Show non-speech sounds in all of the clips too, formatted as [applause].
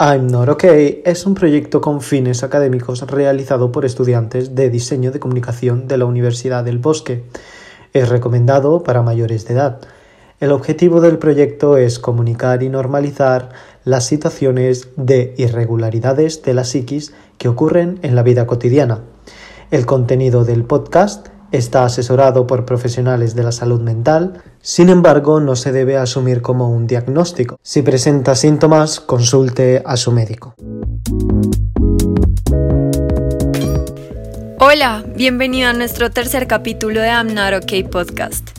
I'm Not Okay es un proyecto con fines académicos realizado por estudiantes de diseño de comunicación de la Universidad del Bosque. Es recomendado para mayores de edad. El objetivo del proyecto es comunicar y normalizar las situaciones de irregularidades de la psiquis que ocurren en la vida cotidiana. El contenido del podcast está asesorado por profesionales de la salud mental, sin embargo no se debe asumir como un diagnóstico. Si presenta síntomas, consulte a su médico. Hola, bienvenido a nuestro tercer capítulo de Not Okay Podcast.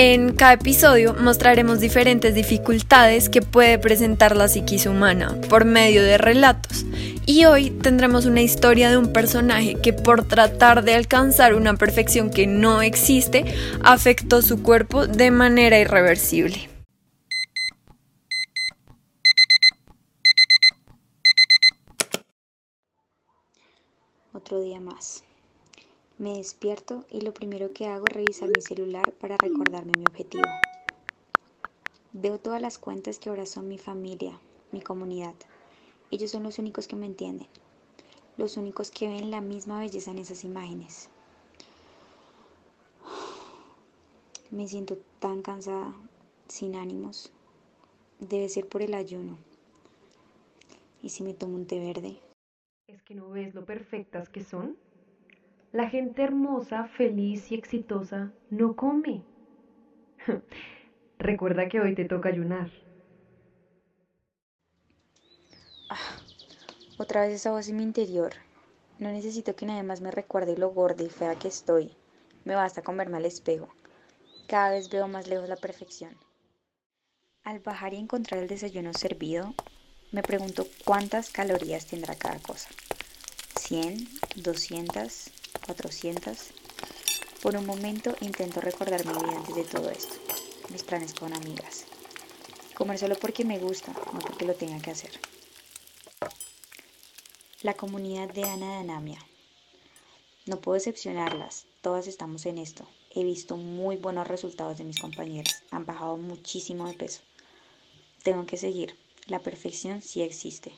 En cada episodio mostraremos diferentes dificultades que puede presentar la psiquis humana por medio de relatos. Y hoy tendremos una historia de un personaje que por tratar de alcanzar una perfección que no existe, afectó su cuerpo de manera irreversible. Otro día más. Me despierto y lo primero que hago es revisar mi celular para recordarme mi objetivo. Veo todas las cuentas que ahora son mi familia, mi comunidad. Ellos son los únicos que me entienden, los únicos que ven la misma belleza en esas imágenes. Me siento tan cansada, sin ánimos. Debe ser por el ayuno. ¿Y si me tomo un té verde? ¿Es que no ves lo perfectas que son? La gente hermosa, feliz y exitosa no come. [laughs] Recuerda que hoy te toca ayunar. Ah, otra vez esa voz en mi interior. No necesito que nadie más me recuerde lo gorda y fea que estoy. Me basta con verme al espejo. Cada vez veo más lejos la perfección. Al bajar y encontrar el desayuno servido, me pregunto cuántas calorías tendrá cada cosa. ¿100? ¿200? 400. Por un momento intento recordar mi vida antes de todo esto, mis planes con amigas. Comer solo porque me gusta, no porque lo tenga que hacer. La comunidad de Ana de Anamia. No puedo decepcionarlas, todas estamos en esto. He visto muy buenos resultados de mis compañeras, han bajado muchísimo de peso. Tengo que seguir, la perfección sí existe.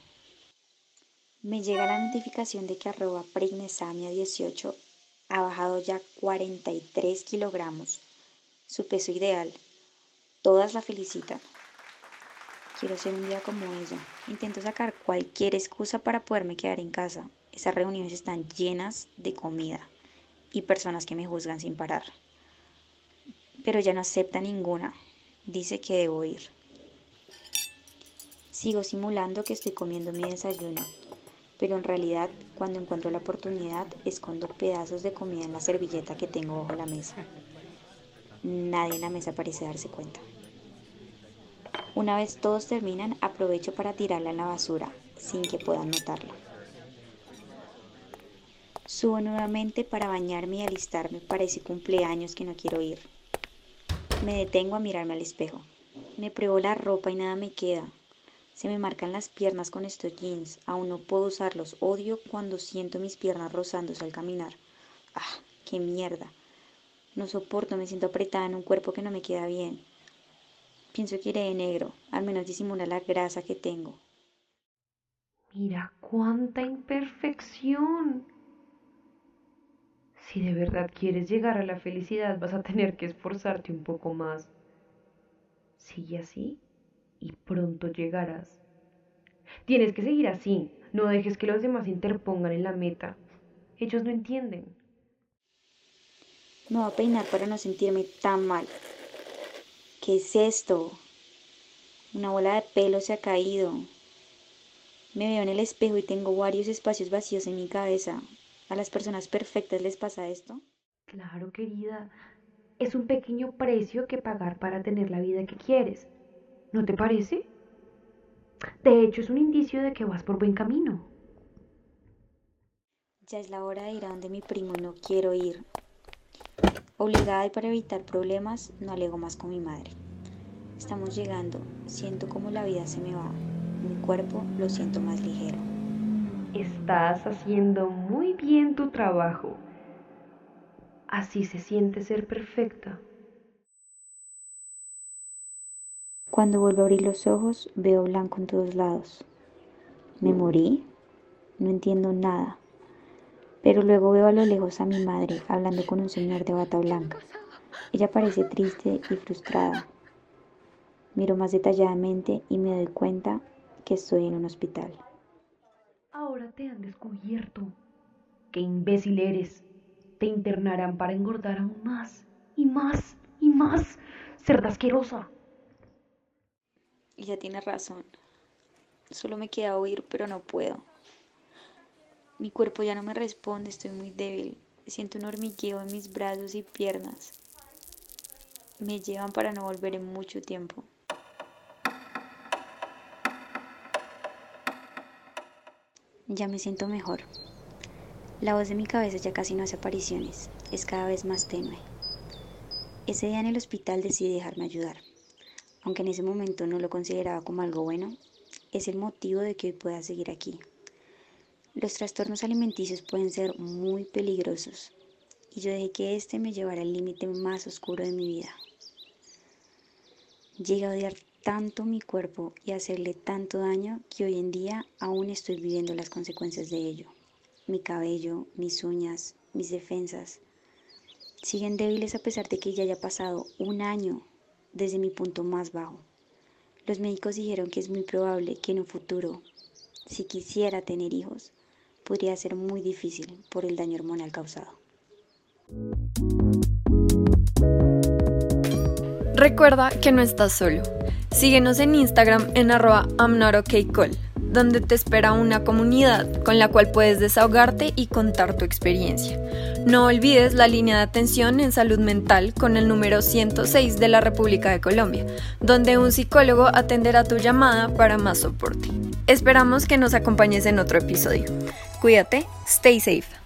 Me llega la notificación de que arroba pregnesamia18 ha bajado ya 43 kilogramos, su peso ideal. Todas la felicitan. Quiero ser un día como ella. Intento sacar cualquier excusa para poderme quedar en casa. Esas reuniones están llenas de comida y personas que me juzgan sin parar. Pero ella no acepta ninguna. Dice que debo ir. Sigo simulando que estoy comiendo mi desayuno pero en realidad cuando encuentro la oportunidad escondo pedazos de comida en la servilleta que tengo bajo la mesa. Nadie en la mesa parece darse cuenta. Una vez todos terminan, aprovecho para tirarla en la basura, sin que puedan notarla. Subo nuevamente para bañarme y alistarme para ese cumpleaños que no quiero ir. Me detengo a mirarme al espejo. Me pruebo la ropa y nada me queda. Se me marcan las piernas con estos jeans. Aún no puedo usarlos. Odio cuando siento mis piernas rozándose al caminar. Ah, qué mierda. No soporto, me siento apretada en un cuerpo que no me queda bien. Pienso que iré de negro, al menos disimula la grasa que tengo. Mira cuánta imperfección. Si de verdad quieres llegar a la felicidad, vas a tener que esforzarte un poco más. Sigue así y pronto llegarás. Tienes que seguir así, no dejes que los demás interpongan en la meta. Ellos no entienden. Me voy a peinar para no sentirme tan mal. ¿Qué es esto? Una bola de pelo se ha caído. Me veo en el espejo y tengo varios espacios vacíos en mi cabeza. ¿A las personas perfectas les pasa esto? Claro, querida. Es un pequeño precio que pagar para tener la vida que quieres. ¿No te parece? De hecho, es un indicio de que vas por buen camino. Ya es la hora de ir a donde mi primo no quiero ir. Obligada y para evitar problemas, no alego más con mi madre. Estamos llegando, siento como la vida se me va. Mi cuerpo lo siento más ligero. Estás haciendo muy bien tu trabajo. Así se siente ser perfecta. Cuando vuelvo a abrir los ojos, veo blanco en todos lados. ¿Me morí? No entiendo nada. Pero luego veo a lo lejos a mi madre hablando con un señor de bata blanca. Ella parece triste y frustrada. Miro más detalladamente y me doy cuenta que estoy en un hospital. Ahora te han descubierto. Qué imbécil eres. Te internarán para engordar aún más y más y más. Cerda asquerosa. Ella tiene razón. Solo me queda oír, pero no puedo. Mi cuerpo ya no me responde, estoy muy débil. Siento un hormigueo en mis brazos y piernas. Me llevan para no volver en mucho tiempo. Ya me siento mejor. La voz de mi cabeza ya casi no hace apariciones, es cada vez más tenue. Ese día en el hospital decidí dejarme ayudar. Aunque en ese momento no lo consideraba como algo bueno, es el motivo de que hoy pueda seguir aquí. Los trastornos alimenticios pueden ser muy peligrosos y yo dejé que este me llevara al límite más oscuro de mi vida. Llegué a odiar tanto mi cuerpo y hacerle tanto daño que hoy en día aún estoy viviendo las consecuencias de ello. Mi cabello, mis uñas, mis defensas siguen débiles a pesar de que ya haya pasado un año desde mi punto más bajo. Los médicos dijeron que es muy probable que en un futuro, si quisiera tener hijos, podría ser muy difícil por el daño hormonal causado. Recuerda que no estás solo. Síguenos en Instagram en arroba donde te espera una comunidad con la cual puedes desahogarte y contar tu experiencia. No olvides la línea de atención en salud mental con el número 106 de la República de Colombia, donde un psicólogo atenderá tu llamada para más soporte. Esperamos que nos acompañes en otro episodio. Cuídate, stay safe.